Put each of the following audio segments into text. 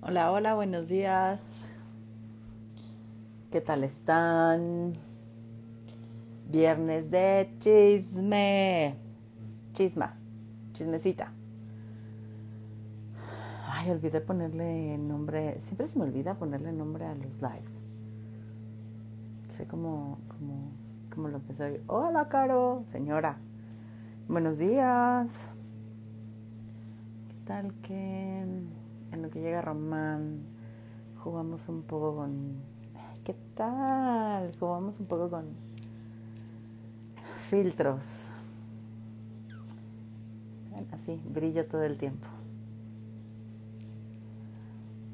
Hola, hola, buenos días. ¿Qué tal están? Viernes de chisme. Chisma. Chismecita. Ay, olvidé ponerle nombre. Siempre se me olvida ponerle nombre a los lives. Soy como, como, como lo que soy. Hola, Caro, señora. Buenos días. ¿Qué tal que en lo que llega Román jugamos un poco con... ¿Qué tal? Jugamos un poco con filtros. Así, brillo todo el tiempo.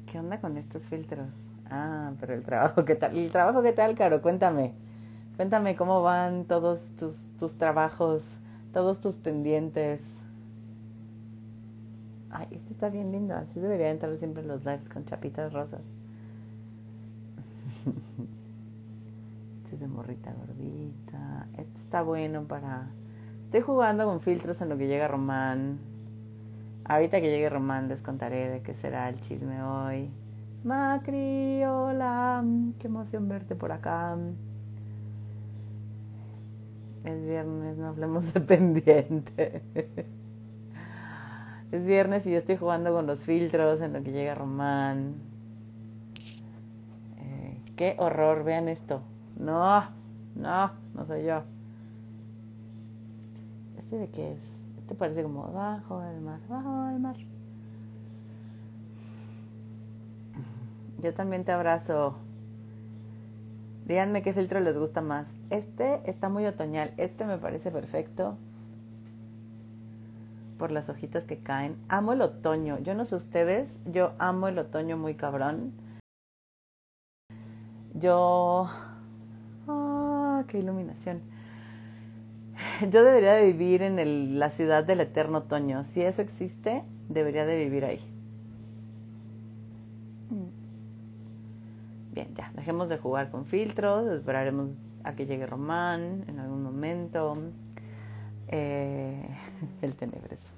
¿Qué onda con estos filtros? Ah, pero el trabajo, ¿qué tal? ¿El trabajo qué tal, Caro? Cuéntame. Cuéntame cómo van todos tus, tus trabajos, todos tus pendientes. Ay, este está bien lindo. Así debería entrar siempre en los lives con chapitas rosas. Este es de morrita gordita. Este está bueno para... Estoy jugando con filtros en lo que llega Román. Ahorita que llegue Román les contaré de qué será el chisme hoy. Macri, hola. Qué emoción verte por acá. Es viernes, no hablemos de pendiente. Es viernes y yo estoy jugando con los filtros en lo que llega Román. Eh, qué horror, vean esto. No, no, no soy yo. ¿Este de qué es? Este parece como bajo el mar, bajo el mar. Yo también te abrazo. Díganme qué filtro les gusta más. Este está muy otoñal. Este me parece perfecto por las hojitas que caen. Amo el otoño. Yo no sé ustedes, yo amo el otoño muy cabrón. Yo... ¡Ah, qué iluminación! Yo debería de vivir en el, la ciudad del eterno otoño. Si eso existe, debería de vivir ahí. Bien, ya, dejemos de jugar con filtros, esperaremos a que llegue Román en algún momento. Eh, el tenebroso.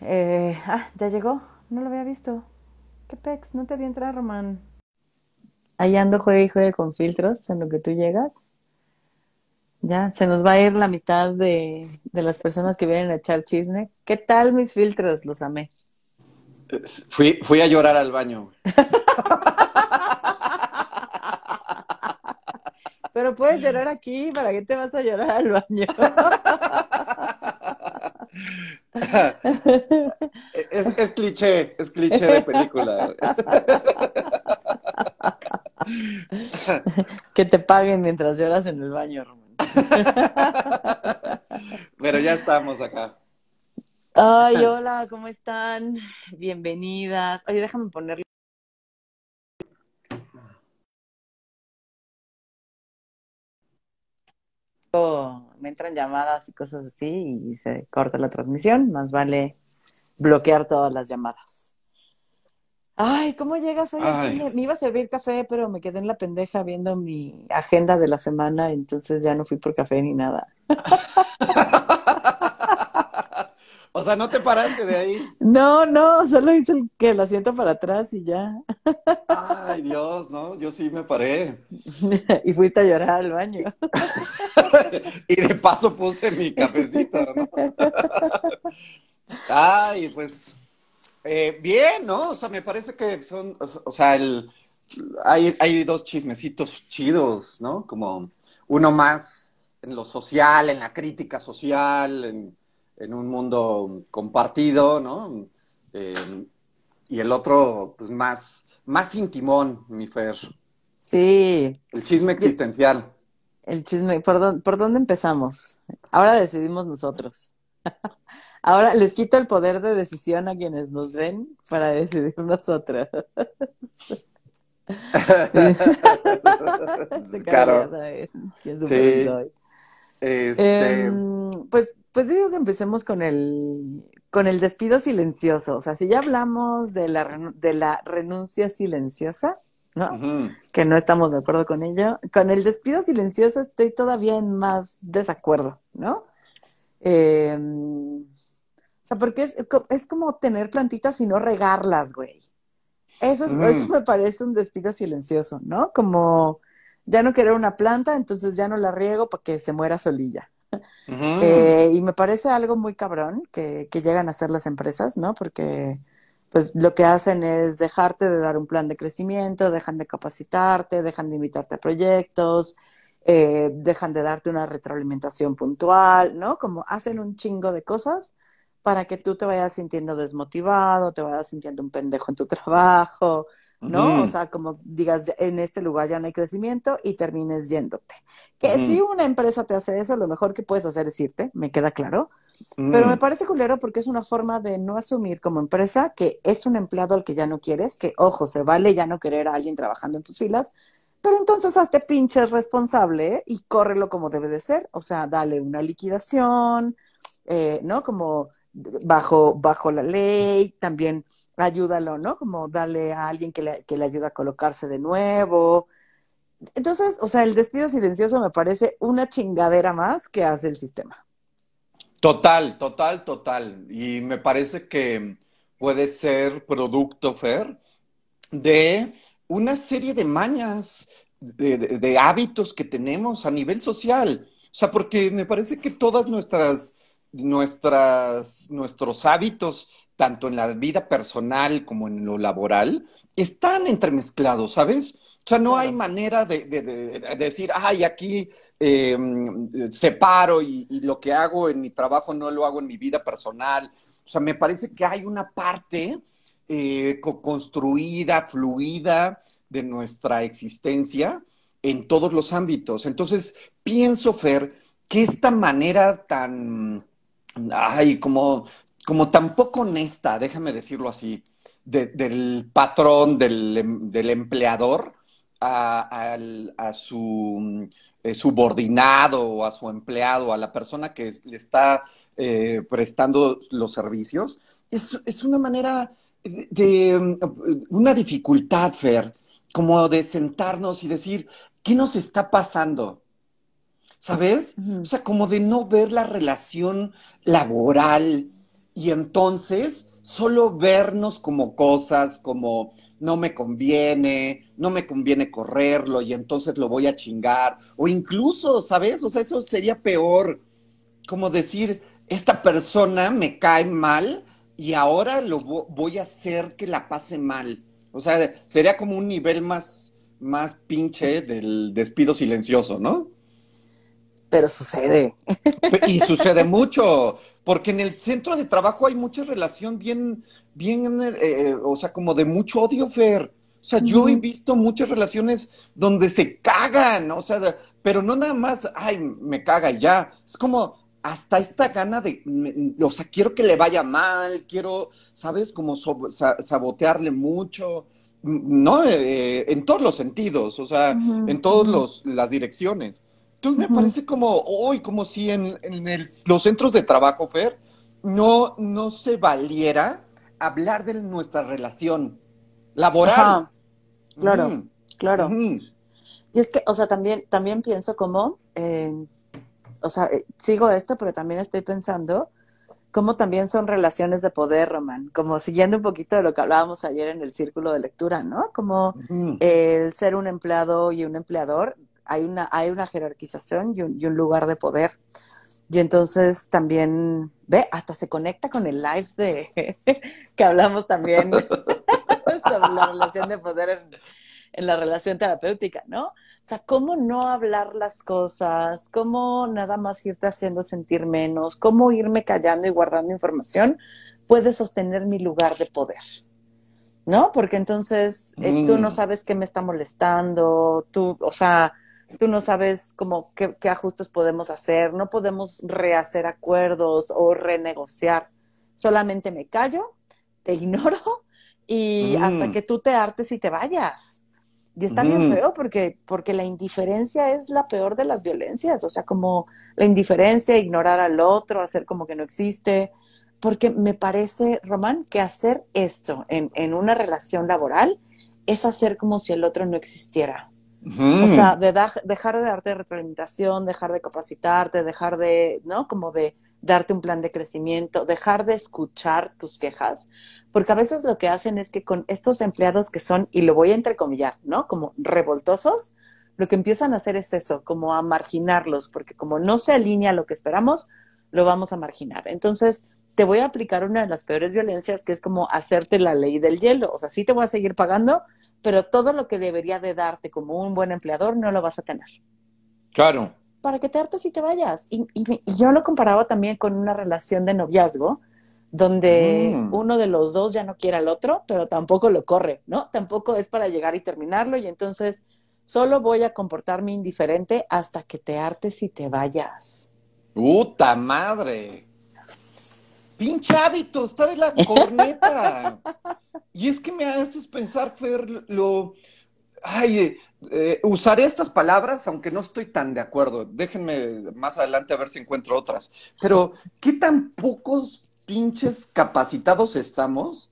Eh, ah, ya llegó. No lo había visto. ¿Qué pex? No te había entrado, Román. Ahí ando, juegue y juegue con filtros en lo que tú llegas. Ya, se nos va a ir la mitad de, de las personas que vienen a echar chisme. ¿Qué tal mis filtros? Los amé. Fui, fui a llorar al baño. Pero puedes llorar aquí, ¿para qué te vas a llorar al baño? es, es, cliché, es cliché de película. que te paguen mientras lloras en el baño, Román. Pero ya estamos acá. Ay, hola, ¿cómo están? Bienvenidas. Oye, déjame ponerle. Me entran llamadas y cosas así y se corta la transmisión. Más vale bloquear todas las llamadas. Ay, ¿cómo llegas hoy a Chile? Me iba a servir café, pero me quedé en la pendeja viendo mi agenda de la semana, entonces ya no fui por café ni nada. O sea, ¿no te paraste de ahí? No, no, solo hice el que el asiento para atrás y ya. Ay, Dios, ¿no? Yo sí me paré. y fuiste a llorar al baño. y de paso puse mi cafecito, ¿no? Ay, pues, eh, bien, ¿no? O sea, me parece que son, o sea, el, hay, hay dos chismecitos chidos, ¿no? Como uno más en lo social, en la crítica social, en en un mundo compartido, ¿no? Eh, y el otro, pues más, más intimón, mi Fer. Sí. El chisme existencial. El chisme, ¿por, ¿por dónde empezamos? Ahora decidimos nosotros. Ahora les quito el poder de decisión a quienes nos ven para decidir nosotros. claro. quién sí. soy. Este... Eh, pues pues digo que empecemos con el, con el despido silencioso. O sea, si ya hablamos de la, de la renuncia silenciosa, ¿no? Que no estamos de acuerdo con ello. Con el despido silencioso estoy todavía en más desacuerdo, ¿no? Em, o sea, porque es, es, como tener plantitas y no regarlas, güey. Eso, eso me parece un despido silencioso, ¿no? Como ya no querer una planta, entonces ya no la riego para que se muera solilla. Eh, y me parece algo muy cabrón que, que, llegan a hacer las empresas, ¿no? Porque pues lo que hacen es dejarte de dar un plan de crecimiento, dejan de capacitarte, dejan de invitarte a proyectos, eh, dejan de darte una retroalimentación puntual, ¿no? Como hacen un chingo de cosas para que tú te vayas sintiendo desmotivado, te vayas sintiendo un pendejo en tu trabajo, ¿no? O sea, como digas, en este lugar ya no hay crecimiento y termines yéndote. Que si una empresa te hace eso, lo mejor que puedes hacer es irte, me queda claro. Pero me parece culero porque es una forma de no asumir como empresa que es un empleado al que ya no quieres, que ojo, se vale ya no querer a alguien trabajando en tus filas, pero entonces hazte pinches responsable y córrelo como debe de ser. O sea, dale una liquidación, eh, ¿no? Como bajo, bajo la ley, también ayúdalo, ¿no? Como dale a alguien que le, que le ayude a colocarse de nuevo. Entonces, o sea, el despido silencioso me parece una chingadera más que hace el sistema. Total, total, total. Y me parece que puede ser producto, Fer, de una serie de mañas, de, de hábitos que tenemos a nivel social. O sea, porque me parece que todas nuestras nuestras, nuestros hábitos, tanto en la vida personal como en lo laboral, están entremezclados, ¿sabes? O sea, no hay manera de, decir, ay, aquí eh, separo y, lo que hago en mi trabajo no lo hago en mi vida personal. O sea, me parece que hay una parte eh, construida, fluida de nuestra existencia en todos los ámbitos. Entonces, pienso, Fer, que esta manera tan ay, como, como tan poco honesta, déjame decirlo así, del patrón, del, em, empleador a, su eh, subordinado o a su empleado, a la persona que le está eh, prestando los servicios, es, es una manera de, una dificultad, Fer, como de sentarnos y decir, ¿qué nos está pasando? ¿Sabes? O sea, como de no ver la relación laboral y entonces solo vernos como cosas, como no me conviene, no me conviene correrlo y entonces lo voy a chingar. O incluso, ¿sabes? O sea, eso sería peor, como decir, esta persona me cae mal y ahora lo voy a hacer que la pase mal. O sea, sería como un nivel más, más pinche del despido silencioso, ¿no? Pero sucede. Y sucede mucho, porque en el centro de trabajo hay mucha relación bien, bien, eh, o sea, como de mucho odio, Fer. O sea, yo he visto muchas relaciones donde se cagan, o sea, pero no nada más, ay, me caga ya. Es como hasta esta gana de, o sea, quiero que le vaya mal, quiero, ¿sabes? Como sabotearle mucho, ¿no? Eh, en todos los sentidos, o sea, en todas las direcciones. Entonces me parece como hoy, como si en, los centros de trabajo, Fer, no, no se valiera hablar de nuestra relación laboral. Claro, claro. Y es que, o sea, también, también pienso como, eh, o sea, eh, sigo esto, pero también estoy pensando cómo también son relaciones de poder, Román, como siguiendo un poquito de lo que hablábamos ayer en el círculo de lectura, ¿no? Como el ser un empleado y un empleador hay una, hay una jerarquización y un, lugar de poder. Y entonces también, ve, hasta se conecta con el live de que hablamos también sobre la relación de poder en, en, la relación terapéutica, ¿no? O sea, cómo no hablar las cosas, cómo nada más irte haciendo sentir menos, cómo irme callando y guardando información puede sostener mi lugar de poder. ¿No? Porque entonces eh, tú no mm. sabes qué me está molestando, tú, o sea, tú no sabes cómo qué, ajustes podemos hacer, no podemos rehacer acuerdos o renegociar. Solamente me callo, te ignoro y hasta mm. que tú te hartes y te vayas. Y está bien feo porque, porque la indiferencia es la peor de las violencias, o sea, como la indiferencia, ignorar al otro, hacer como que no existe, porque me parece, Román, que hacer esto en, en una relación laboral es hacer como si el otro no existiera. O sea, de dejar de darte retroalimentación, dejar de capacitarte, dejar de, ¿no? Como de darte un plan de crecimiento, dejar de escuchar tus quejas, porque a veces lo que hacen es que con estos empleados que son, y lo voy a entrecomillar, ¿no? Como revoltosos, lo que empiezan a hacer es eso, como a marginarlos, porque como no se alinea a lo que esperamos, lo vamos a marginar. Entonces, te voy a aplicar una de las peores violencias, que es como hacerte la ley del hielo. O sea, sí te voy a seguir pagando, pero todo lo que debería de darte como un buen empleador no lo vas a tener. Claro. Para que te hartes y te vayas. Y, y yo lo comparaba también con una relación de noviazgo, donde mm. uno de los dos ya no quiere al otro, pero tampoco lo corre, ¿no? Tampoco es para llegar y terminarlo y entonces solo voy a comportarme indiferente hasta que te hartes y te vayas. ¡Puta madre! Pinche hábito, está de la corneta. y es que me haces pensar, Fer, lo... Ay, eh, usaré estas palabras, aunque no estoy tan de acuerdo. Déjenme más adelante a ver si encuentro otras. Pero, ¿qué tan pocos pinches capacitados estamos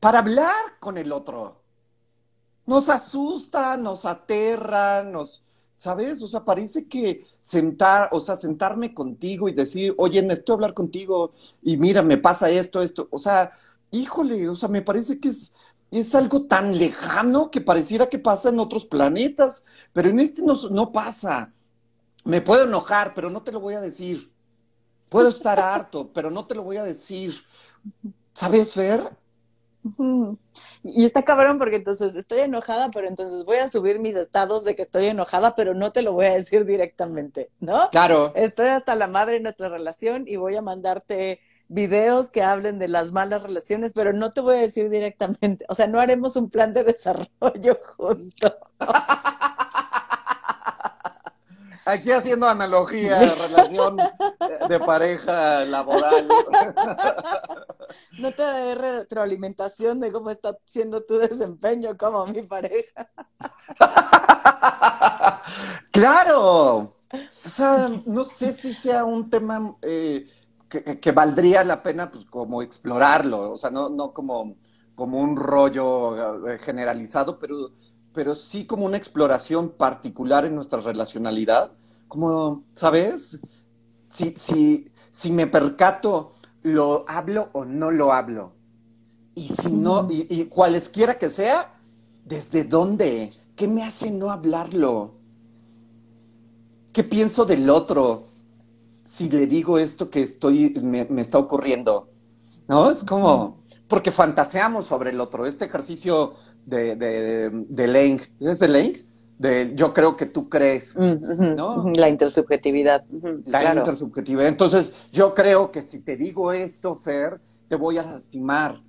para hablar con el otro. Nos asusta, nos aterra, nos, ¿sabes? O sea, parece que sentar, o sea, sentarme contigo y decir, oye, necesito hablar contigo y mira, me pasa esto, esto, o sea, híjole, o sea, me parece que es, es algo tan lejano que pareciera que pasa en otros planetas, pero en este no, no pasa. Me puedo enojar, pero no te lo voy a decir. Puedo estar harto, pero no te lo voy a decir. ¿Sabes, Fer? Y está cabrón porque entonces estoy enojada, pero entonces voy a subir mis estados de que estoy enojada, pero no te lo voy a decir directamente, ¿no? Claro. Estoy hasta la madre en nuestra relación y voy a mandarte videos que hablen de las malas relaciones, pero no te voy a decir directamente. O sea, no haremos un plan de desarrollo juntos. Aquí haciendo analogía, relación de pareja laboral. No te da retroalimentación de cómo está siendo tu desempeño como mi pareja. Claro. O sea, no sé si sea un tema eh, que, valdría la pena, pues, como explorarlo. O sea, no, no como, como un rollo eh, generalizado, pero pero sí como una exploración particular en nuestra relacionalidad, como, ¿sabes? Si, si, si me percato, ¿lo hablo o no lo hablo? Y si no, y, y cualesquiera que sea, ¿desde dónde? ¿Qué me hace no hablarlo? ¿Qué pienso del otro? Si le digo esto que estoy, me, me está ocurriendo. ¿No? Es como, porque fantaseamos sobre el otro. Este ejercicio de, de, de Leng, ¿es de Leng? De yo creo que tú crees, mm, ¿no? La intersubjetividad. La intersubjetividad. Entonces, yo creo que si te digo esto, Fer, te voy a lastimar.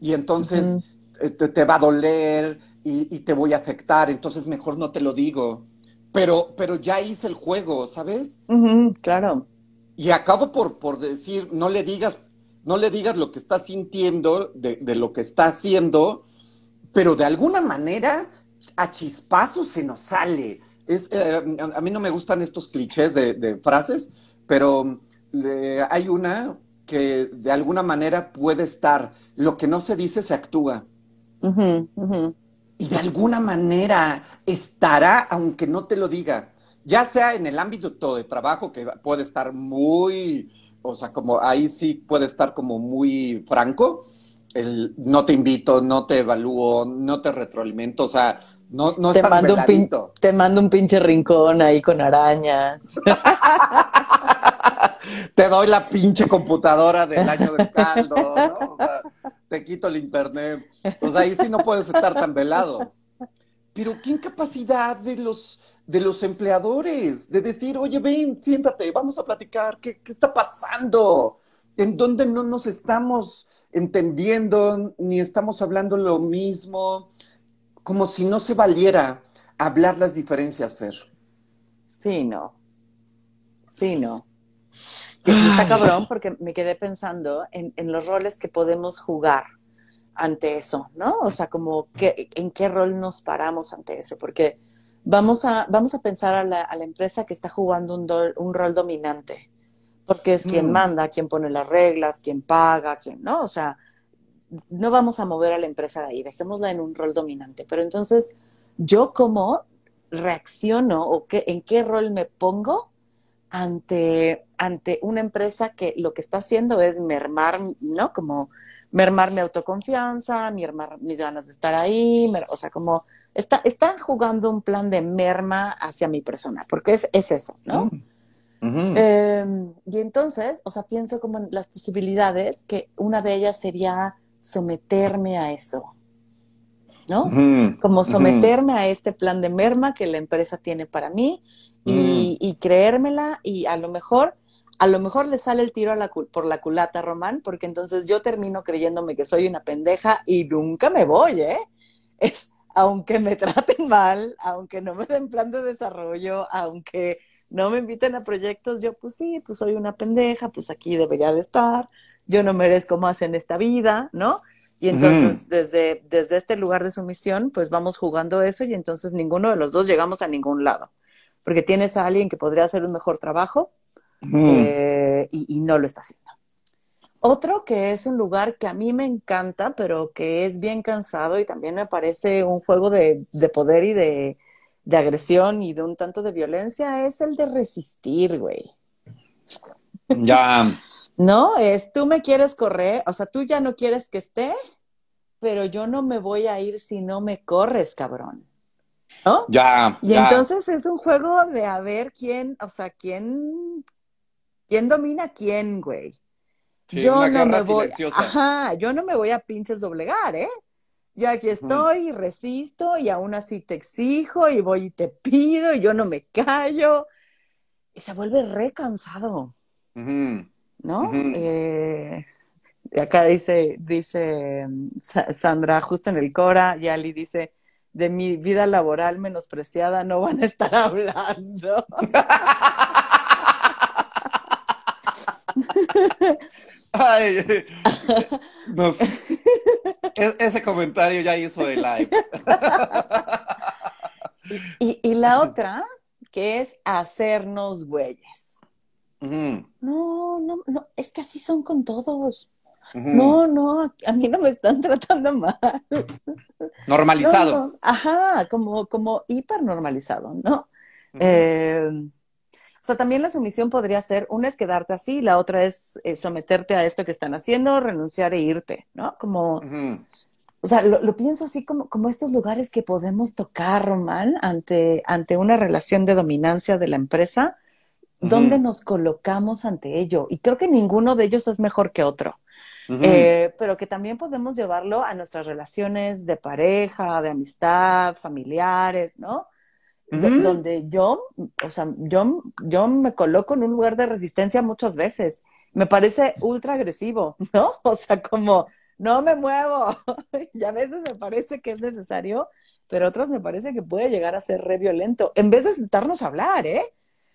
Y entonces eh, te, va a doler y, te voy a afectar. Entonces, mejor no te lo digo. Pero, pero ya hice el juego, ¿sabes? claro. Y acabo por, por decir, no le digas no le digas lo que está sintiendo de, lo que está haciendo, pero de alguna manera a chispazo se nos sale. Es, eh, a mí no me gustan estos clichés de, frases, pero hay una que de alguna manera puede estar, lo que no se dice se actúa. Y de alguna manera estará, aunque no te lo diga, ya sea en el ámbito de trabajo, que puede estar muy o sea, como ahí sí puede estar como muy franco, el no te invito, no te evalúo, no te retroalimento, o sea, no, no te mando un Te mando un pinche rincón ahí con arañas. te doy la pinche computadora del año del caldo, ¿no? O sea, te quito el internet. O sea, ahí sí no puedes estar tan velado. Pero qué incapacidad de los de los empleadores, de decir, oye, ven, siéntate, vamos a platicar, ¿qué, está pasando? ¿En dónde no nos estamos entendiendo ni estamos hablando lo mismo? Como si no se valiera hablar las diferencias, Fer. Sí, no. Sí, no. está cabrón porque me quedé pensando en, en, los roles que podemos jugar ante eso, ¿no? O sea, como que, en qué rol nos paramos ante eso, porque vamos a, vamos a pensar a la, a la empresa que está jugando un, un, rol dominante, porque es quien mm. manda, quien pone las reglas, quien paga, quien, ¿no? O sea, no vamos a mover a la empresa de ahí, dejémosla en un rol dominante. Pero entonces, ¿yo cómo reacciono o qué, en qué rol me pongo ante, ante una empresa que lo que está haciendo es mermar, ¿no? Como mermar mi autoconfianza, mermar mis ganas de estar ahí, o sea, como está, está jugando un plan de merma hacia mi persona, porque es, es eso, ¿no? Em, y entonces, o sea, pienso como en las posibilidades, que una de ellas sería someterme a eso, ¿no? Como someterme a este plan de merma que la empresa tiene para mí y, y creérmela y a lo mejor a lo mejor le sale el tiro a la, por la culata, Román, porque entonces yo termino creyéndome que soy una pendeja y nunca me voy, ¿eh? Es, aunque me traten mal, aunque no me den plan de desarrollo, aunque no me inviten a proyectos, yo pues sí, pues soy una pendeja, pues aquí debería de estar, yo no merezco más en esta vida, ¿no? Y entonces desde, desde este lugar de sumisión, pues vamos jugando eso y entonces ninguno de los dos llegamos a ningún lado, porque tienes a alguien que podría hacer un mejor trabajo eh, y, no lo está haciendo. Otro que es un lugar que a mí me encanta, pero que es bien cansado y también me parece un juego de, poder y de, agresión y de un tanto de violencia, es el de resistir, güey. Ya. No, es tú me quieres correr, o sea, tú ya no quieres que esté, pero yo no me voy a ir si no me corres, cabrón. ¿No? Ya. Y entonces es un juego de a ver quién, o sea, quién ¿Quién domina a quién, güey? yo no me voy, ajá, yo no me voy a pinches doblegar, ¿eh? Yo aquí estoy y resisto y aún así te exijo y voy y te pido y yo no me callo. Y se vuelve re cansado, ¿no? Eh, acá dice, dice Sandra, justo en el Cora, Yali dice, de mi vida laboral menospreciada no van a estar hablando. Ay, e-, ese comentario ya hizo el live. y, la otra, que es hacernos güeyes. No, no, no, es que así son con todos. No, no, a mí no me están tratando mal. Normalizado. Ajá, como, como hiper normalizado, ¿no? eh, sea, también la sumisión podría ser, una es quedarte así, la otra es eh, someterte a esto que están haciendo, renunciar e irte, ¿no? Como, o sea, lo, pienso así como, como estos lugares que podemos tocar, Román, ante, ante una relación de dominancia de la empresa, ¿dónde nos colocamos ante ello? Y creo que ninguno de ellos es mejor que otro. Eh, pero que también podemos llevarlo a nuestras relaciones de pareja, de amistad, familiares, ¿no? Donde yo, o sea, yo, yo me coloco en un lugar de resistencia muchas veces. Me parece ultra agresivo, ¿no? O sea, como no me muevo. y a veces me parece que es necesario, pero otras me parece que puede llegar a ser re violento. En vez de sentarnos a hablar, ¿eh?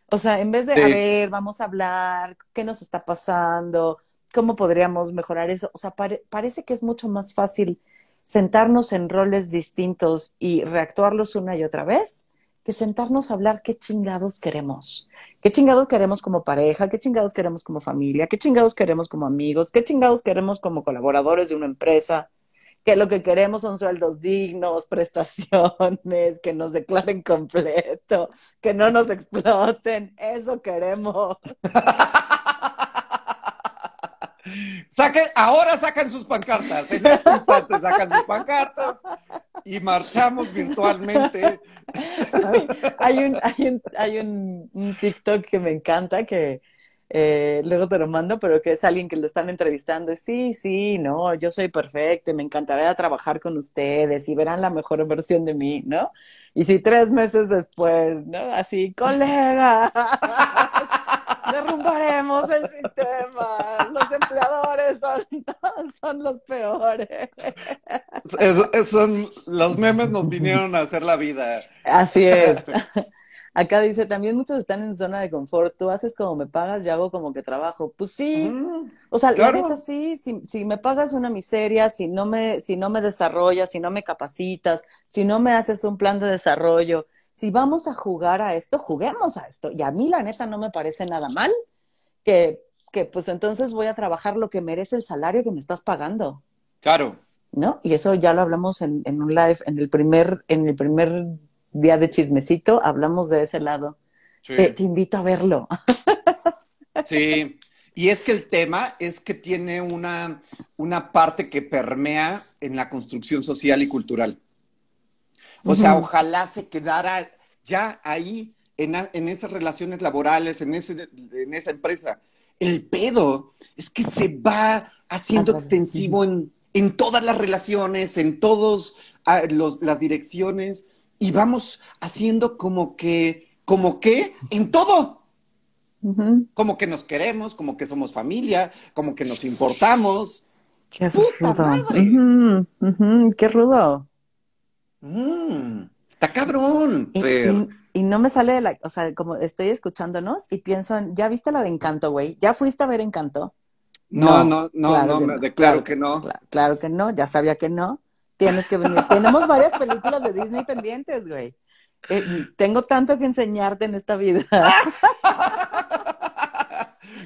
O sea, en vez de, a ver, vamos a hablar, ¿qué nos está pasando? ¿Cómo podríamos mejorar eso? O sea, parece que es mucho más fácil sentarnos en roles distintos y reactuarlos una y otra vez que sentarnos a hablar qué chingados queremos. ¿Qué chingados queremos como pareja? ¿Qué chingados queremos como familia? ¿Qué chingados queremos como amigos? ¿Qué chingados queremos como colaboradores de una empresa? Que lo que queremos son sueldos dignos, prestaciones, que nos declaren completo, que no nos exploten. Eso queremos. Saquen, ahora sacan sus pancartas, en este instante sacan sus pancartas y marchamos virtualmente. Hay un, hay un, hay un, TikTok que me encanta que eh, luego te lo mando, pero que es alguien que lo están entrevistando. Sí, sí, no, yo soy perfecto y me encantaría trabajar con ustedes y verán la mejor versión de mí, ¿no? Y si tres meses después, ¿no? Así, colega derrumbaremos el sistema. Los empleadores son, los peores. son, los memes nos vinieron a hacer la vida. Así es. Acá dice, también muchos están en zona de confort. Tú haces como me pagas, yo hago como que trabajo. Pues sí. o sea, la neta sí, si, si, me pagas una miseria, si no me, si no me desarrollas, si no me capacitas, si no me haces un plan de desarrollo, si vamos a jugar a esto, juguemos a esto. Y a mí la neta no me parece nada mal que, que pues entonces voy a trabajar lo que merece el salario que me estás pagando. Claro. ¿No? Y eso ya lo hablamos en, en un live, en el primer, en el primer día de chismecito, hablamos de ese lado. Te, invito a verlo. Sí, Y es que el tema es que tiene una, una parte que permea en la construcción social y cultural. O sea, ojalá se quedara ya ahí, en, en esas relaciones laborales, en, ese, en esa empresa. El pedo es que se va haciendo extensivo en, en todas las relaciones, en todas ah, las direcciones, y vamos haciendo como que, como que, en todo. Como que nos queremos, como que somos familia, como que nos importamos. Qué rudo. Qué rudo. Mm, está cabrón. Y, no me sale de la, o sea, como estoy escuchándonos y pienso en, ¿ya viste la de Encanto, güey? ¿Ya fuiste a ver Encanto? No, no, no, no, me declaro que no. Claro, que no, ya sabía que no. Tienes que venir. Tenemos varias películas de Disney pendientes, güey. Eh, tengo tanto que enseñarte en esta vida.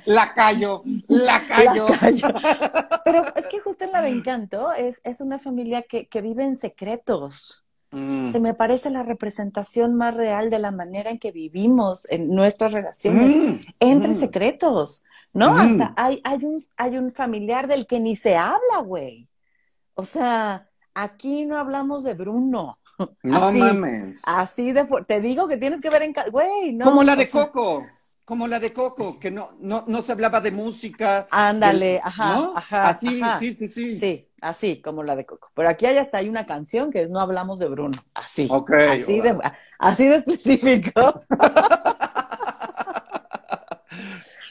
La callo, la callo. Pero es que justo en la de Encanto es, es una familia que, que vive en secretos. Mm. Se me parece la representación más real de la manera en que vivimos en nuestras relaciones, mm. entre mm. secretos, ¿no? Hasta hay, hay, un, hay un familiar del que ni se habla, güey. O sea, aquí no hablamos de Bruno. No mames. Así de fuerte. Te digo que tienes que ver en... Güey, no. Como la de Coco. Como la de Coco, que no, no, no se hablaba de música. Ándale, ajá, ajá. Así, sí, sí, sí. Sí, así como la de Coco. Pero aquí hay hasta hay una canción que es No hablamos de Bruno. Así. Ok. Así, de, así de específico.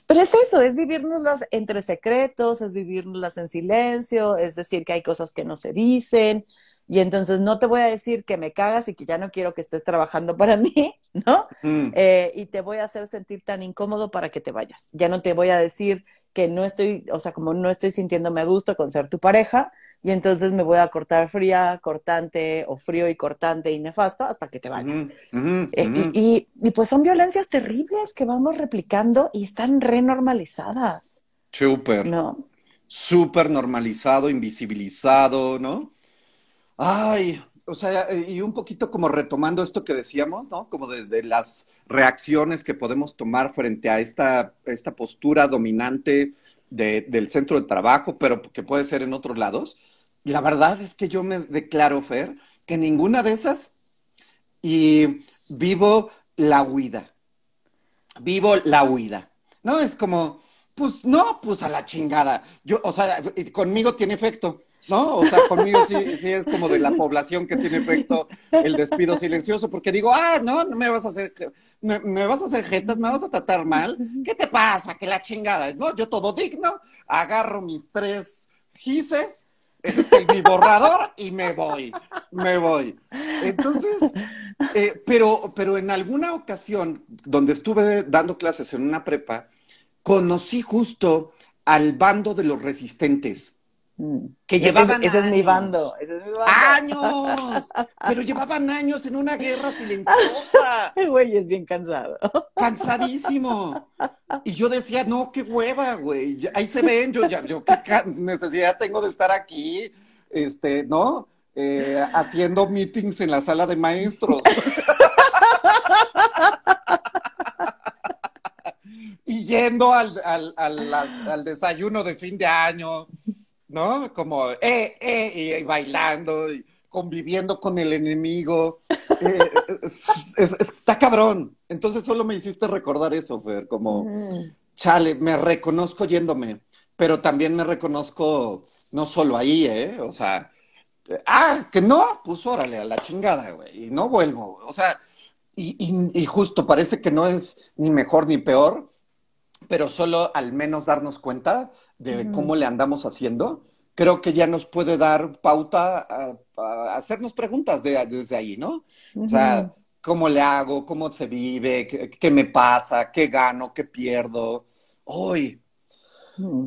Pero es eso, es vivirnos entre secretos, es vivirnos en silencio, es decir, que hay cosas que no se dicen, y entonces no te voy a decir que me cagas y que ya no quiero que estés trabajando para mí, ¿no? Mm. Eh, y te voy a hacer sentir tan incómodo para que te vayas. Ya no te voy a decir que no estoy, o sea, como no estoy sintiéndome a gusto con ser tu pareja, y entonces me voy a cortar fría, cortante, o frío y cortante y nefasto hasta que te vayas. Eh, y, y, pues son violencias terribles que vamos replicando y están renormalizadas. Súper. ¿No? Súper normalizado, invisibilizado, ¿no? Ay, o sea, y un poquito como retomando esto que decíamos, ¿no? Como de, las reacciones que podemos tomar frente a esta, esta postura dominante del centro de trabajo, pero que puede ser en otros lados. La verdad es que yo me declaro, Fer, que ninguna de esas y vivo la huida. Vivo la huida. No, es como, pues no, pues a la chingada. Yo, o sea, conmigo tiene efecto. ¿No? O sea, conmigo sí, sí es como de la población que tiene efecto el despido silencioso, porque digo, ah, no, no me vas a hacer, me, vas a hacer jetas, me vas a tratar mal, ¿qué te pasa? Que la chingada, ¿no? Yo todo digno, agarro mis tres gises, este, mi borrador y me voy, me voy. Entonces, eh, pero, pero en alguna ocasión, donde estuve dando clases en una prepa, conocí justo al bando de los resistentes. Que llevaban ese, es mi bando, ese es mi bando. ¡Años! Pero llevaban años en una guerra silenciosa. Güey, es bien cansado. Cansadísimo. Y yo decía, no, qué hueva, güey. Ahí se ven, yo ya, yo qué necesidad tengo de estar aquí, este, ¿no? Eh, haciendo meetings en la sala de maestros. y yendo al, al, al desayuno de fin de año ¿no? Como, eh, eh, y, bailando, y conviviendo con el enemigo. Eh, está cabrón. Entonces solo me hiciste recordar eso, Fer, como, chale, me reconozco yéndome, pero también me reconozco no solo ahí, ¿eh? O sea, ah, que no, pues órale, a la chingada, güey, y no vuelvo. O sea, y, y justo parece que no es ni mejor ni peor, pero solo al menos darnos cuenta de cómo le andamos haciendo, creo que ya nos puede dar pauta a, hacernos preguntas desde ahí, ¿no? O sea, ¿cómo le hago? ¿Cómo se vive? ¿Qué, me pasa? ¿Qué gano? ¿Qué pierdo? Hoy.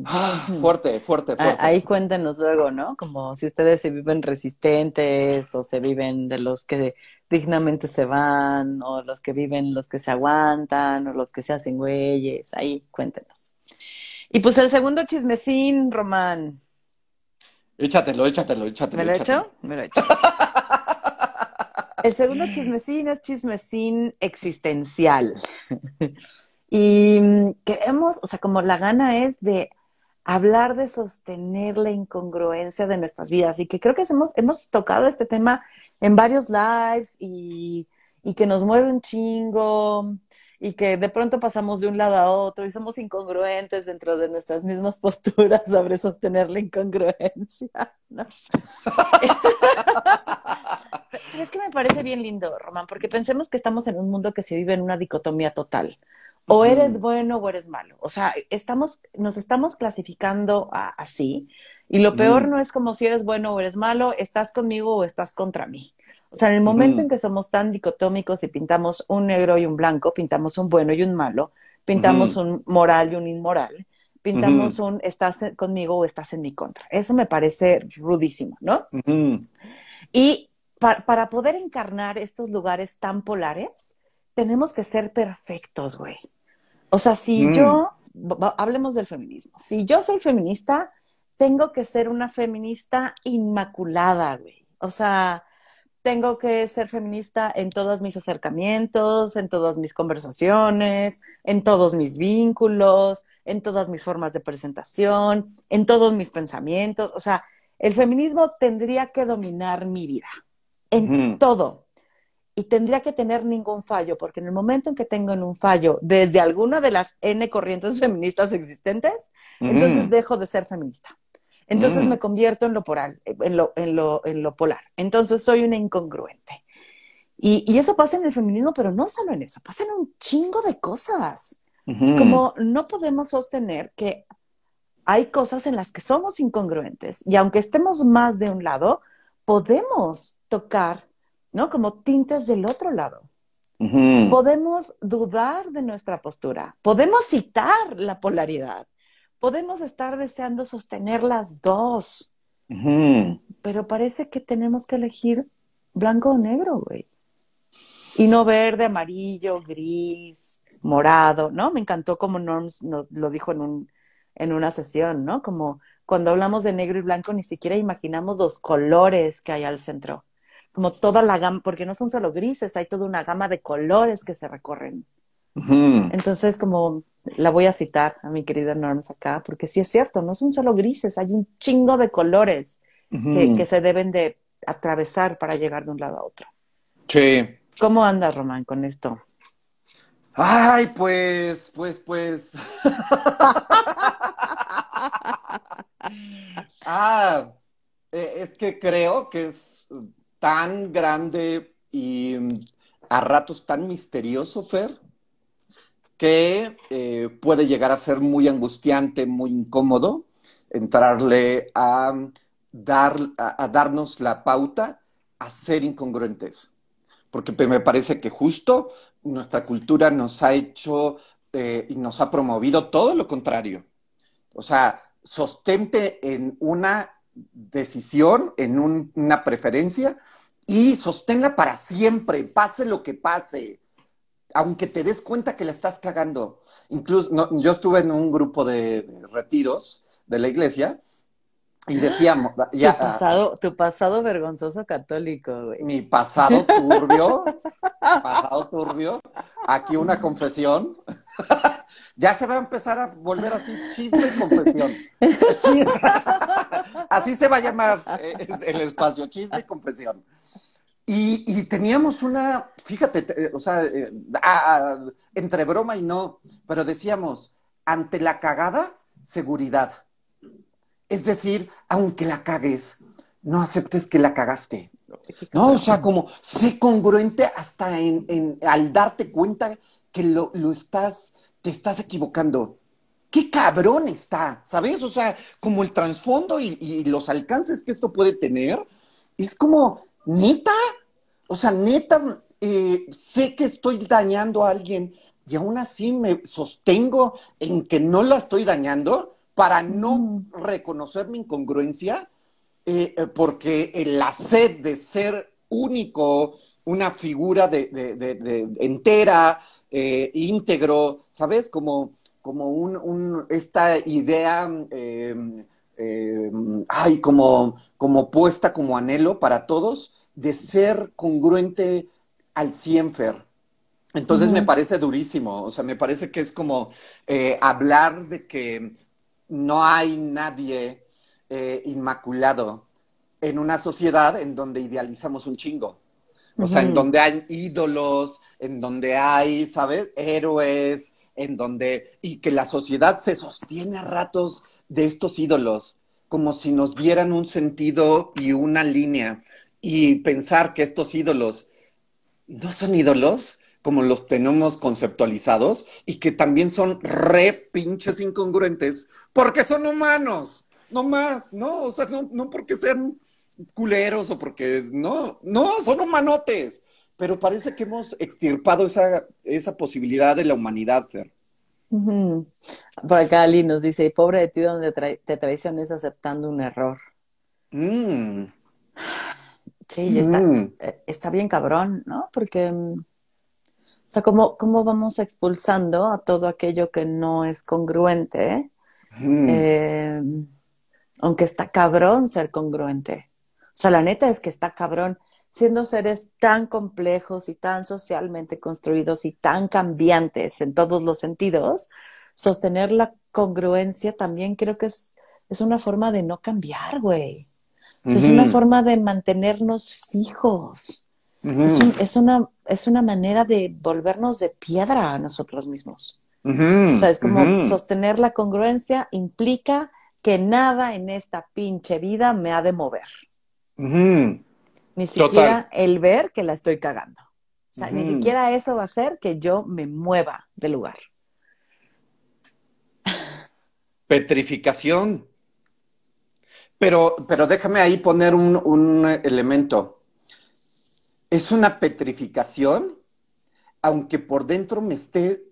Ah, fuerte, fuerte, fuerte. Ahí cuéntenos luego, ¿no? Como si ustedes se viven resistentes o se viven de los que dignamente se van o los que viven los que se aguantan o los que se hacen güeyes. Ahí cuéntenos. Y pues el segundo chismecín, Román. Échatelo, échatelo, échatelo. ¿Me lo he hecho? Me lo he hecho. el segundo chismecín es chismecín existencial. Y mm, queremos, o sea, como la gana es de hablar de sostener la incongruencia de nuestras vidas y que creo que hemos, hemos tocado este tema en varios lives y, y que nos mueve un chingo y que de pronto pasamos de un lado a otro y somos incongruentes dentro de nuestras mismas posturas sobre sostener la incongruencia. ¿no? es que me parece bien lindo, Román, porque pensemos que estamos en un mundo que se vive en una dicotomía total. O eres bueno o eres malo. O sea, estamos, nos estamos clasificando así. Y lo peor no es como si eres bueno o eres malo, estás conmigo o estás contra mí. O sea, en el momento en que somos tan dicotómicos y pintamos un negro y un blanco, pintamos un bueno y un malo, pintamos un moral y un inmoral, pintamos un estás conmigo o estás en mi contra. Eso me parece rudísimo, ¿no? Y para poder encarnar estos lugares tan polares, tenemos que ser perfectos, güey. O sea, si mm. yo, hablemos del feminismo, si yo soy feminista, tengo que ser una feminista inmaculada, güey. O sea, tengo que ser feminista en todos mis acercamientos, en todas mis conversaciones, en todos mis vínculos, en todas mis formas de presentación, en todos mis pensamientos. O sea, el feminismo tendría que dominar mi vida, en todo. Y tendría que tener ningún fallo, porque en el momento en que tengo un fallo desde alguna de las N corrientes feministas existentes, entonces dejo de ser feminista. Entonces mm. me convierto en lo, polar, en, lo, en, lo, en lo polar. Entonces soy una incongruente. Y, y, eso pasa en el feminismo, pero no solo en eso, pasa en un chingo de cosas. Como no podemos sostener que hay cosas en las que somos incongruentes y aunque estemos más de un lado, podemos tocar, ¿no? Como tintes del otro lado. Podemos dudar de nuestra postura, podemos citar la polaridad, podemos estar deseando sostener las dos, pero parece que tenemos que elegir blanco o negro, güey. Y no verde, amarillo, gris, morado, ¿no? Me encantó como Norms lo dijo en, un, en una sesión, ¿no? Como cuando hablamos de negro y blanco ni siquiera imaginamos los colores que hay al centro. Como toda la gama, porque no son solo grises, hay toda una gama de colores que se recorren. Entonces, como la voy a citar a mi querida Norms acá, porque sí es cierto, no son solo grises, hay un chingo de colores que, se deben de atravesar para llegar de un lado a otro. Sí. ¿Cómo andas, Román, con esto? Ay, pues, pues, pues. ah, eh, es que creo que es tan grande y a ratos tan misterioso, Fer, que eh, puede llegar a ser muy angustiante, muy incómodo, entrarle a, dar, a, darnos la pauta a ser incongruentes. Porque me parece que justo nuestra cultura nos ha hecho eh, y nos ha promovido todo lo contrario. O sea, sostente en una decisión, en una preferencia y sosténla para siempre, pase lo que pase aunque te des cuenta que la estás cagando. Incluso yo estuve en un grupo de, retiros de la iglesia y decíamos... Ya, tu, pasado, tu pasado vergonzoso católico, güey. Mi pasado turbio, pasado turbio. Aquí una confesión. ya se va a empezar a volver así chisme y confesión. así se va a llamar eh, el espacio, chisme y confesión. Y, teníamos una, fíjate, o sea, eh, entre broma y no, pero decíamos, ante la cagada, seguridad. Es decir, aunque la cagues, no aceptes que la cagaste. No, o sea, como sé congruente hasta en, al darte cuenta que lo, estás, te estás equivocando. Qué cabrón está, ¿sabes? O sea, como el trasfondo y, y los alcances que esto puede tener, es como, neta, o sea, neta, eh, sé que estoy dañando a alguien y aún así me sostengo en que no la estoy dañando para no reconocer mi incongruencia, eh, eh, porque la sed de ser único, una figura de, entera, íntegro, ¿sabes? Como, como un, esta idea, ay, como, como puesta como anhelo para todos, de ser congruente al 100, Fer. Entonces me parece durísimo, o sea, me parece que es como eh, hablar de que no hay nadie eh, inmaculado en una sociedad en donde idealizamos un chingo. O sea, en donde hay ídolos, en donde hay, ¿sabes? Héroes, en donde... Y que la sociedad se sostiene a ratos de estos ídolos, como si nos dieran un sentido y una línea. Y pensar que estos ídolos no son ídolos, como los tenemos conceptualizados y que también son re pinches incongruentes porque son humanos, no más, no, o sea, no, no porque sean culeros o porque no, no, son humanotes. Pero parece que hemos extirpado esa, esa posibilidad de la humanidad, Fer. Por acá Ali nos dice, pobre de ti donde te traiciones aceptando un error. Mm. Sí, está, mm. eh, está bien cabrón, ¿no? Porque, mm, o sea, ¿cómo, ¿cómo vamos expulsando a todo aquello que no es congruente? Eh, aunque está cabrón ser congruente. O sea, la neta es que está cabrón, siendo seres tan complejos y tan socialmente construidos y tan cambiantes en todos los sentidos, sostener la congruencia también creo que es, es una forma de no cambiar, güey. Es una forma de mantenernos fijos. es, es, una, es una manera de volvernos de piedra a nosotros mismos. o sea, es como sostener la congruencia implica que nada en esta pinche vida me ha de mover. Ni siquiera el ver que la estoy cagando. O sea, ni siquiera eso va a hacer que yo me mueva del lugar. Petrificación. Pero, pero déjame ahí poner un, elemento. Es una petrificación, aunque por dentro me esté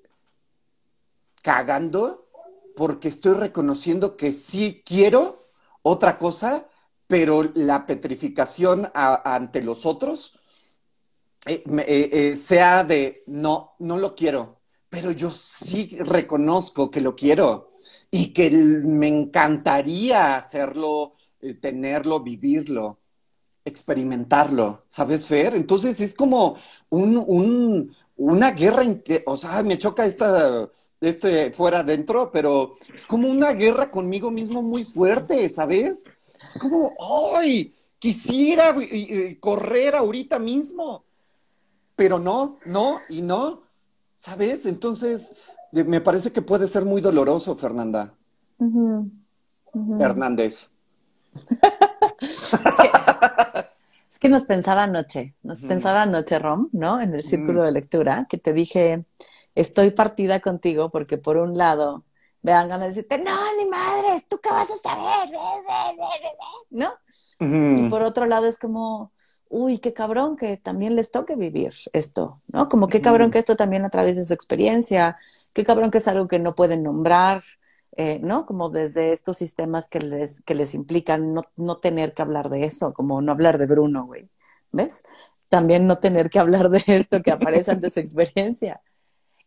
cagando, porque estoy reconociendo que sí quiero otra cosa, pero la petrificación ante los otros eh, eh, eh, sea de no, no lo quiero, pero yo sí reconozco que lo quiero y que me encantaría hacerlo, tenerlo, vivirlo, experimentarlo, ¿sabes, Fer? Entonces es como un, una guerra, o sea, me choca esta este fuera adentro, pero es como una guerra conmigo mismo muy fuerte, ¿sabes? Es como, ¡ay! Quisiera correr ahorita mismo. Pero no, no y no. ¿Sabes? Entonces, me parece que puede ser muy doloroso, Fernanda. Hernández. es, que, nos pensaba anoche, nos pensaba anoche, Rom, ¿no? En el círculo de lectura, que te dije, estoy partida contigo porque por un lado me dan ganas de decirte, no, ni madres, ¿tú qué vas a saber? ¿No? Y por otro lado es como, uy, qué cabrón que también les toque vivir esto, ¿no? Como qué cabrón que esto también a través de su experiencia, qué cabrón que es algo que no pueden nombrar, eh, ¿no? Como desde estos sistemas que les, que les implican no, no tener que hablar de eso, como no hablar de Bruno, güey, ¿ves? También no tener que hablar de esto que aparece ante su experiencia.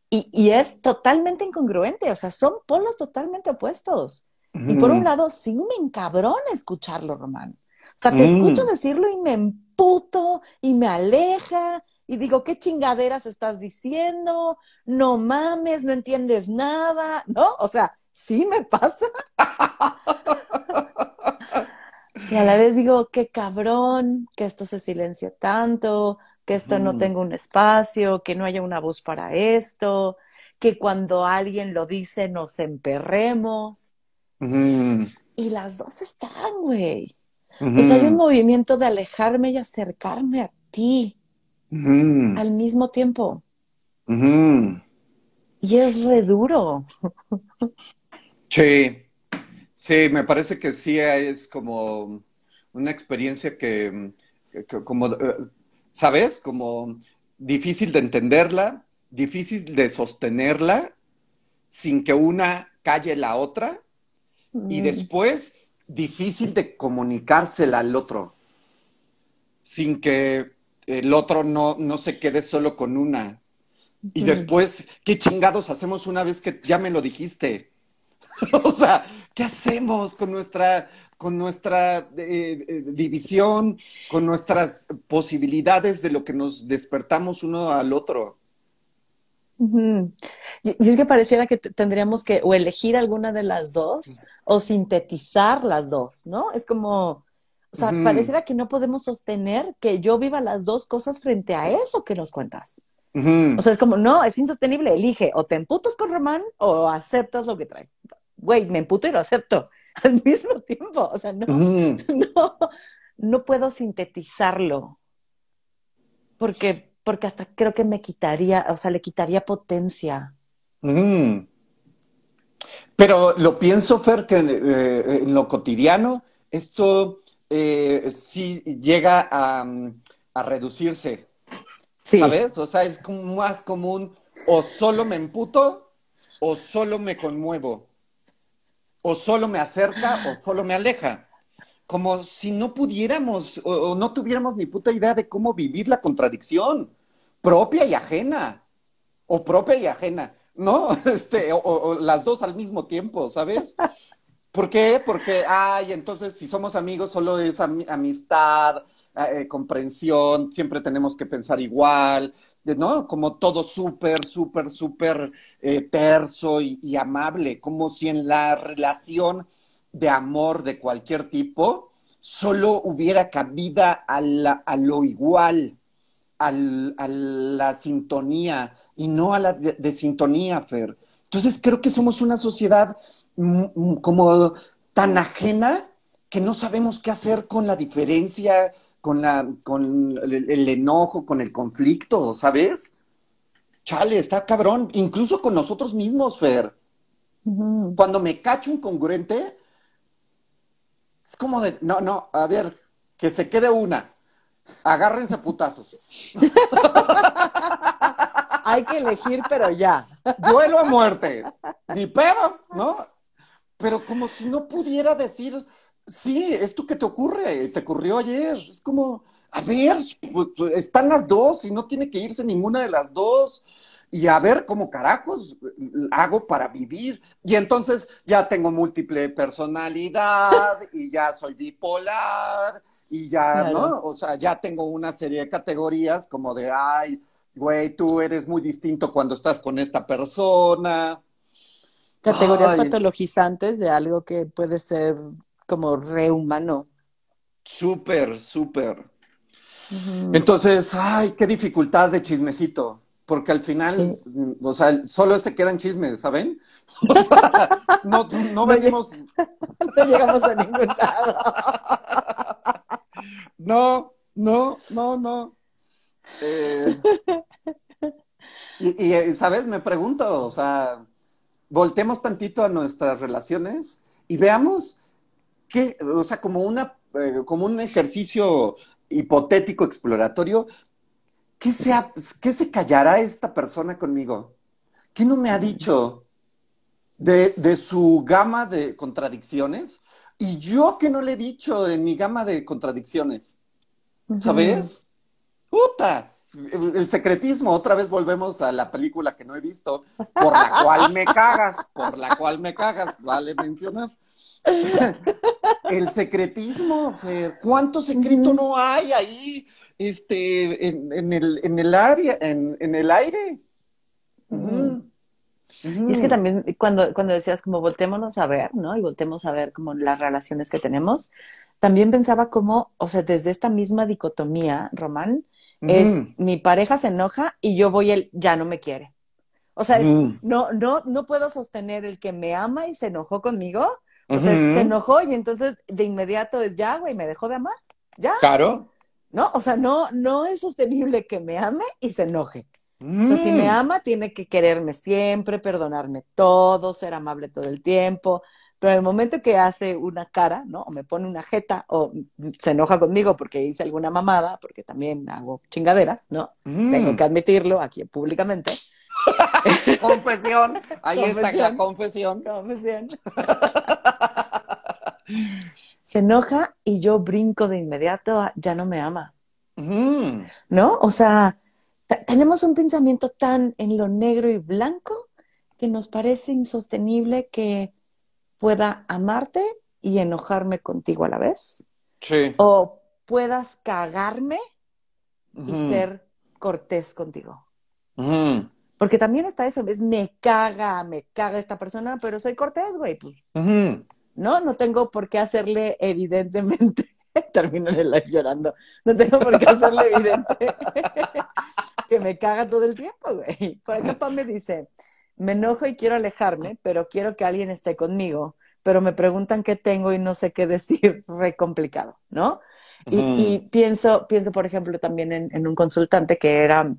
Y, es totalmente incongruente, o sea, son polos totalmente opuestos. Y por un lado, sí me encabrona escucharlo, Román. O sea, te mm. escucho decirlo y me emputo y me aleja y digo, ¿qué chingaderas estás diciendo? No mames, no entiendes nada, ¿no? O sea, sí me pasa. y a la vez digo, qué cabrón que esto se silencie tanto, que esto no mm. tenga un espacio, que no haya una voz para esto, que cuando alguien lo dice nos emperremos. Y las dos están, güey. Pues hay un movimiento de alejarme y acercarme a ti al mismo tiempo. Y es re duro. Sí, sí, me parece que sí es como una experiencia que, como eh, ¿sabes? Como difícil de entenderla, difícil de sostenerla sin que una calle la otra y mm. después difícil de comunicársela al otro sin que el otro no, no se quede solo con una. Y después, ¿qué chingados hacemos una vez que ya me lo dijiste? o sea, ¿qué hacemos con nuestra con nuestra eh, eh, división, con nuestras posibilidades de lo que nos despertamos uno al otro. y, es que pareciera que tendríamos que o elegir alguna de las dos o sintetizar las dos, ¿no? Es como, o sea, pareciera que no podemos sostener que yo viva las dos cosas frente a eso que nos cuentas. O sea, es como, no, es insostenible, elige, o te emputas con Román o aceptas lo que trae. Güey, me emputo y lo acepto al mismo tiempo. O sea, no, no, no puedo sintetizarlo. Porque, porque hasta creo que me quitaría, o sea, le quitaría potencia. Pero lo pienso, Fer, que eh, en lo cotidiano esto eh, sí llega a, a reducirse. ¿Sabes? O sea, es como más común o solo me emputo o solo me conmuevo. O solo me acerca o solo me aleja. Como si no pudiéramos o, no tuviéramos ni puta idea de cómo vivir la contradicción propia y ajena. O propia y ajena. ¿No? Este, o, las dos al mismo tiempo, ¿sabes? ¿Por qué? Porque, ay, entonces si somos amigos solo es amistad, eh, comprensión, siempre tenemos que pensar igual, ¿no? Como todo súper, súper, súper eh, terso y, amable, como si en la relación de amor de cualquier tipo solo hubiera cabida a, lo igual, a la sintonía y no a la de, sintonía, Fer. Entonces creo que somos una sociedad como tan ajena que no sabemos qué hacer con la diferencia, con, la, con el, enojo, con el conflicto, ¿sabes? Chale, está cabrón, incluso con nosotros mismos, Fer. Cuando me cacho un congruente, es como de, no, no, a ver, que se quede una. Agárrense putazos. Hay que elegir, pero ya. Duelo a muerte. Ni pedo, ¿no? Pero como si no pudiera decir, Sí, esto que te ocurre, te ocurrió ayer. Es como, a ver, pues, pues, están las dos y no tiene que irse ninguna de las dos. Y a ver cómo carajos hago para vivir. Y entonces ya tengo múltiple personalidad y ya soy bipolar y ya, ¿no? O sea, ya tengo una serie de categorías como de, ay, güey, tú eres muy distinto cuando estás con esta persona. Categorías patologizantes de algo que puede ser como rehumano. Súper, súper. Entonces, ay, qué dificultad de chismecito, porque al final, o sea, solo se quedan chismes, ¿saben? O sea, no, no, venimos... no llegamos a ningún lado. No, no, no, no. Eh, y, y, ¿sabes? Me pregunto, o sea, voltemos tantito a nuestras relaciones y veamos ¿qué, o sea, como, una, eh, como un ejercicio hipotético exploratorio, ¿qué se, ¿qué se callará esta persona conmigo? ¿Qué no me ha dicho de, de su gama de contradicciones? Y yo que no le he dicho en mi gama de contradicciones. ¿Sabes? ¡Puta! El secretismo, otra vez volvemos a la película que no he visto, por la cual me cagas, por la cual me cagas, vale mencionar. el secretismo, Fer. ¿Cuánto secreto no hay ahí este, en, el, en el área, en, el aire? Y es que también cuando, cuando decías como voltémonos a ver, ¿no? Y voltemos a ver como las relaciones que tenemos, también pensaba como, o sea, desde esta misma dicotomía, Román, es mi pareja se enoja y yo voy el ya no me quiere. O sea, no, no, no puedo sostener el que me ama y se enojó conmigo o sea, se enojó y entonces de inmediato es ya, güey, me dejó de amar. Ya. Claro. ¿No? O sea, no, no es sostenible que me ame y se enoje. O sea, si me mm. ama, tiene que quererme siempre, perdonarme todo, ser amable todo el tiempo. Pero en el momento que hace una cara, ¿no? O me pone una jeta, o se enoja conmigo porque hice alguna mamada, porque también hago chingadera, ¿no? Tengo mm. que admitirlo aquí públicamente. confesión. Ahí está la confesión. Confesión. Se enoja y yo brinco de inmediato ya no me ama. ¿No? O sea, tenemos un pensamiento tan en lo negro y blanco que nos parece insostenible que pueda amarte y enojarme contigo a la vez. Sí. O puedas cagarme y ser cortés contigo. Porque también está eso, es me caga, me caga esta persona, pero soy cortés, güey. Pues, no, no tengo por qué hacerle evidentemente, termino en el live llorando, no tengo por qué hacerle evidente que me caga todo el tiempo, güey. Por acá Pam me dice, me enojo y quiero alejarme, pero quiero que alguien esté conmigo, pero me preguntan qué tengo y no sé qué decir, re complicado, ¿no? Y, pienso, pienso, por ejemplo, también en, en un consultante que era,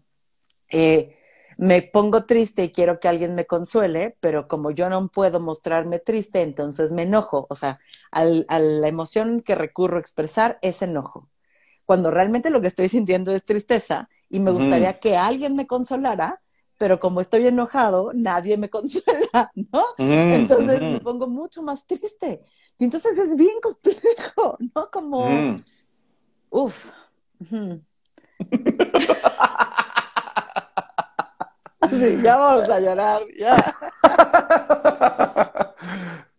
eh, me pongo triste y quiero que alguien me consuele, pero como yo no puedo mostrarme triste, entonces me enojo. O sea, al- a la emoción que recurro a expresar es enojo. Cuando realmente lo que estoy sintiendo es tristeza y me gustaría que alguien me consolara, pero como estoy enojado, nadie me consuela, ¿no? Ujú, Entonces me pongo mucho más triste. Y entonces es bien complejo, ¿no? Como, ujú. uff. Sí, ya vamos a llorar, ya.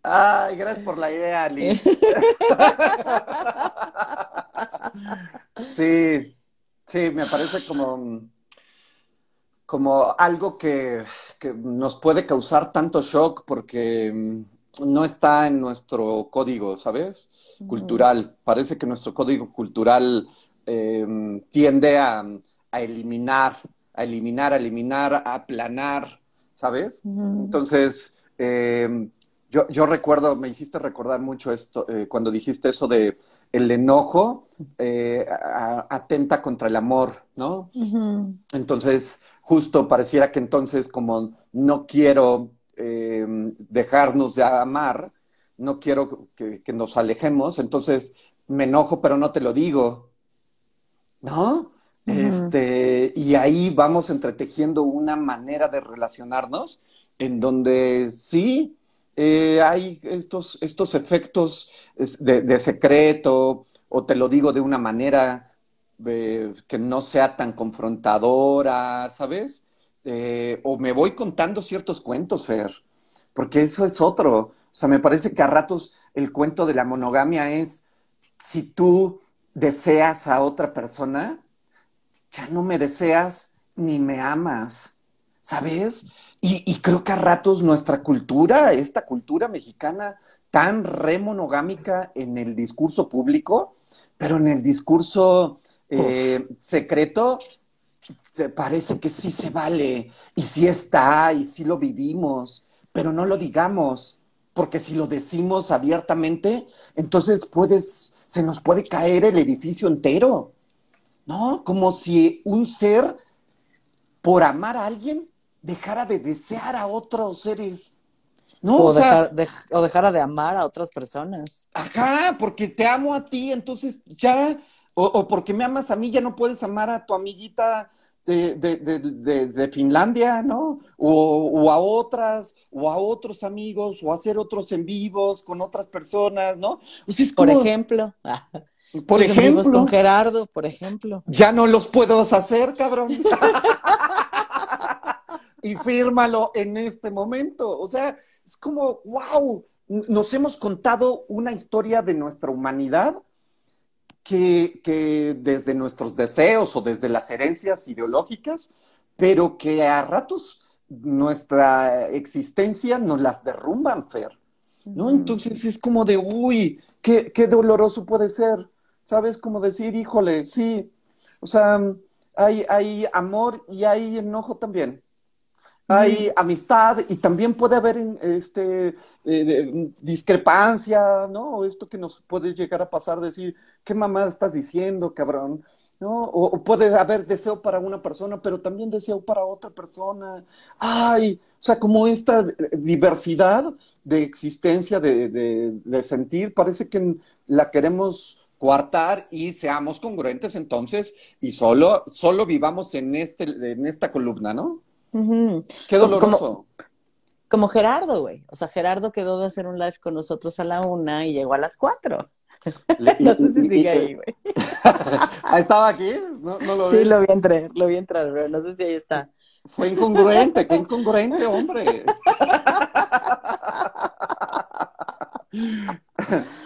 Ay, gracias por la idea, Ali. Sí, sí, me parece como, como algo que, que nos puede causar tanto shock porque mm, no está en nuestro código, ¿sabes? Cultural. Parece que nuestro código cultural eh, tiende a, a eliminar, a eliminar, a eliminar, a aplanar, ¿sabes? Entonces, eh, yo, yo recuerdo, me hiciste recordar mucho esto, eh, cuando dijiste eso de el enojo eh, a- atenta contra el amor, ¿no? Entonces, justo pareciera que entonces como no quiero eh, dejarnos de amar, no quiero que, que nos alejemos, entonces me enojo pero no te lo digo, ¿no? Este, y ahí vamos entretejiendo una manera de relacionarnos en donde sí eh, hay estos, estos efectos de secreto, o te lo digo de una manera que no sea tan confrontadora, ¿sabes? Eh, o me voy contando ciertos cuentos, Fer, porque eso es otro. O sea, me parece que a ratos el cuento de la monogamia es, si tú deseas a otra persona, ya no me deseas ni me amas, ¿sabes? Y, y creo que a ratos nuestra cultura, esta cultura mexicana tan remonogámica en el discurso público, pero en el discurso eh, secreto, se- parece que sí se vale, y sí está, y sí lo vivimos, pero no lo digamos, porque si lo decimos abiertamente, entonces puedes, se nos puede caer el edificio entero, ¿no? Como si un ser, por amar a alguien, dejara de desear a otros seres. No, O, o sea, dejar, dej- o dejara de amar a otras personas. Ajá, porque te amo a ti, entonces ya, o, o porque me amas a mí, ya no puedes amar a tu amiguita de, de, de, Finlandia, ¿no? O, o, a otras, o a otros amigos, o hacer otros en vivos con otras personas, ¿no? O sea, es Por ejemplo, por ejemplo, con Gerardo, por ejemplo. ya no los puedo hacer, cabrón. y fírmalo en este momento. O sea, es como, wow, nos hemos contado una historia de nuestra humanidad que, que desde nuestros deseos o desde las herencias ideológicas, pero que a ratos nuestra existencia nos las derrumban, Fer. ¿no? Entonces es como de, uy, qué, qué doloroso puede ser, ¿sabes? Como decir, híjole, sí, o sea, hay, hay amor y hay enojo también. Hay Mm. amistad y también puede haber este, eh, discrepancia, ¿no? Esto que nos puede llegar a pasar, decir, ¿qué mamá estás diciendo, cabrón? ¿No? O, o puede haber deseo para una persona, pero también deseo para otra persona. Ay, o sea, como esta diversidad de existencia, de, de, de sentir, parece que la queremos coartar y seamos congruentes entonces y solo, solo vivamos en, este, en esta columna, ¿no? Qué doloroso. como, como Gerardo, güey. O sea, Gerardo quedó de hacer un live con nosotros a la una y llegó a las cuatro. Le- No sé si sigue ahí, güey. Ah, ¿Estaba aquí? No, no lo Sí, vi. lo vi entrar, lo vi entrar, pero no sé si ahí está. Fue incongruente, qué incongruente, hombre.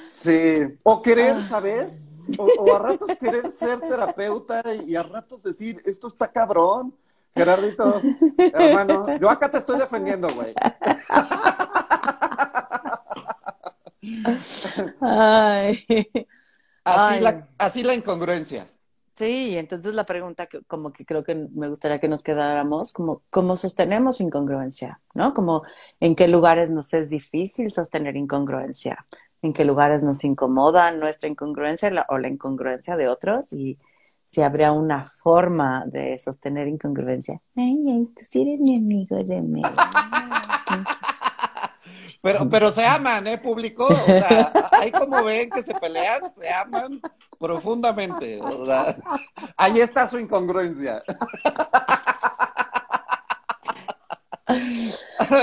Sí. O querer, ¿sabes? O, o a ratos querer ser terapeuta y a ratos decir, esto está cabrón. Gerardito, hermano, yo acá te estoy defendiendo, güey. Ay. Así, Ay. La, así la incongruencia. Sí, entonces la pregunta que como que creo que me gustaría que nos quedáramos, como cómo sostenemos incongruencia, ¿no? Como en qué lugares nos es difícil sostener incongruencia, en qué lugares nos incomoda nuestra incongruencia la- o la incongruencia de otros y si habría una forma de sostener incongruencia. Ay, ay, tú sí eres mi amigo de mí. Pero, pero se aman, ¿eh, público? O sea, ahí como ven que se pelean, se aman profundamente. O sea, ahí está su incongruencia.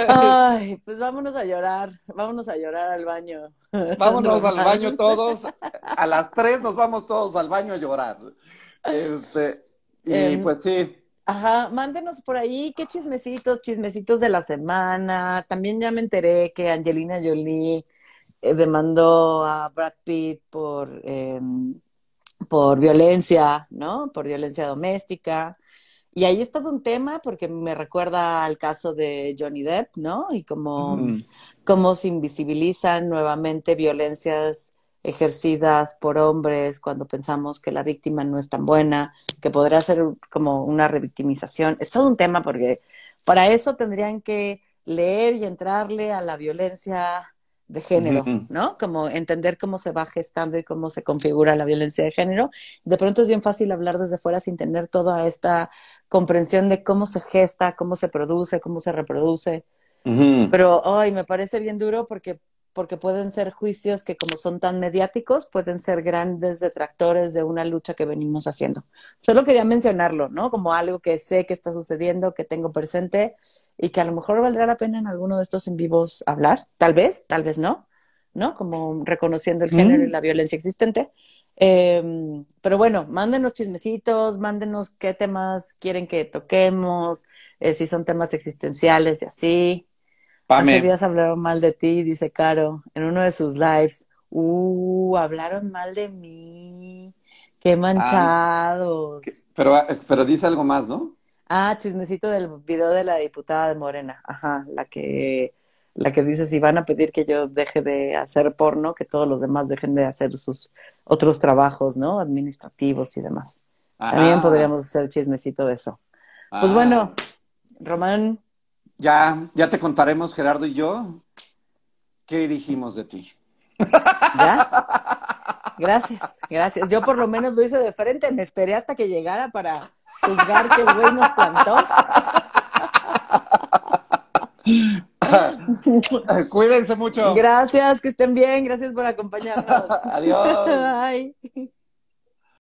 Ay, pues vámonos a llorar, vámonos a llorar al baño. Vámonos al baño todos. A las tres nos vamos todos al baño a llorar. Este, y Em, pues sí. Ajá, mándenos por ahí qué chismecitos, chismecitos de la semana. También ya me enteré que Angelina Jolie eh, demandó a Brad Pitt por, em, por violencia, ¿no? Por violencia doméstica. Y ahí es todo un tema porque me recuerda al caso de Johnny Depp, ¿no? Y como Mm. cómo se invisibilizan nuevamente violencias ejercidas por hombres cuando pensamos que la víctima no es tan buena, que podría ser como una revictimización. Es todo un tema porque para eso tendrían que leer y entrarle a la violencia de género. ¿no? Como entender cómo se va gestando y cómo se configura la violencia de género. De pronto es bien fácil hablar desde fuera sin tener toda esta comprensión de cómo se gesta, cómo se produce, cómo se reproduce. Pero hoy me parece bien duro porque, porque pueden ser juicios que como son tan mediáticos, pueden ser grandes detractores de una lucha que venimos haciendo. Solo quería mencionarlo, ¿no? Como algo que sé que está sucediendo, que tengo presente y que a lo mejor valdrá la pena en alguno de estos en vivos hablar, tal vez, tal vez no, ¿no? Como reconociendo el género y la violencia existente. Eh, pero bueno, mándenos chismecitos, mándenos qué temas quieren que toquemos, eh, si son temas existenciales y así. Pame. Hace días hablaron mal de ti, dice Caro, en uno de sus lives. Uh, hablaron mal de mí. Qué manchados. Pero, pero dice algo más, ¿no? Ah, chismecito del video de la diputada de Morena. Ajá, la que, la que dice si van a pedir que yo deje de hacer porno, que todos los demás dejen de hacer sus otros trabajos, ¿no? Administrativos y demás. También Ah, podríamos hacer chismecito de eso. Pues ah. bueno, Román, Ya, ya te contaremos, Gerardo y yo, qué dijimos de ti. ¿ya? Gracias, gracias. Yo por lo menos lo hice de frente, me esperé hasta que llegara para juzgar que el güey nos plantó. Cuídense mucho. Gracias, que estén bien, gracias por acompañarnos. Adiós. Bye.